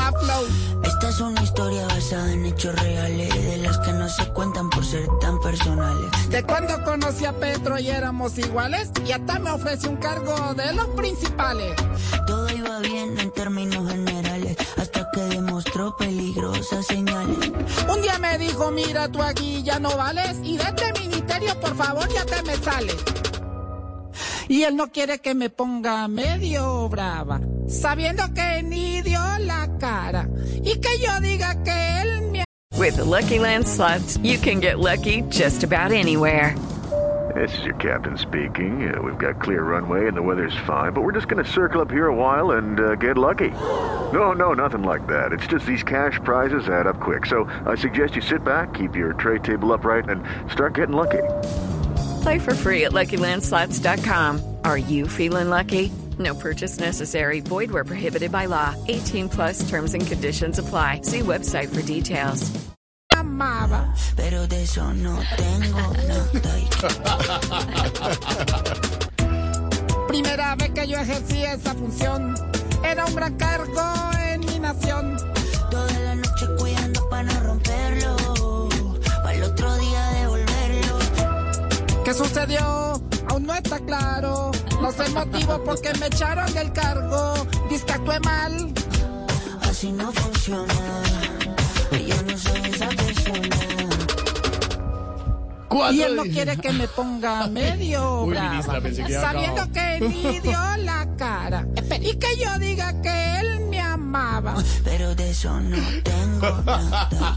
Más flow. Esta es una historia basada en hechos reales, de las que no se cuentan por ser tan personales. De cuando conocí a Petro y éramos iguales, y hasta me ofreció un cargo de los principales. Todo iba bien en términos generales, hasta que demostró peligrosas señales. Un día me dijo, mira, tú aquí ya no vales, y de este ministerio, por favor, ya te me sales. Y él no quiere que me ponga medio brava, sabiendo que ni dio la cara, y que yo diga que él me With the Lucky Land slots, you can get lucky just about anywhere. This is your captain speaking. Uh, we've got clear runway and the weather's fine, but we're just going to circle up here a while and uh, get lucky. No, no, nothing like that. It's just these cash prizes add up quick. So I suggest you sit back, keep your tray table upright, and start getting lucky. Play for free at LuckyLandSlots.com. Are you feeling lucky? No purchase necessary. Void where prohibited by law. 18 plus terms and conditions apply. See website for details. amaba. Pero de eso no tengo nada. Primera vez que yo ejercí esa función, era un gran cargo en mi nación. ¿Qué sucedió? Aún no está claro. No sé el motivo por qué me echaron del cargo. Dice que actué mal. Así no funciona. Yo no soy esa persona. Y él no quiere que me ponga medio Uy, brava, ministra, pensé que iba a sabiendo que ni dio la cara. Y que yo diga que él me amaba. Pero de eso no tengo nada.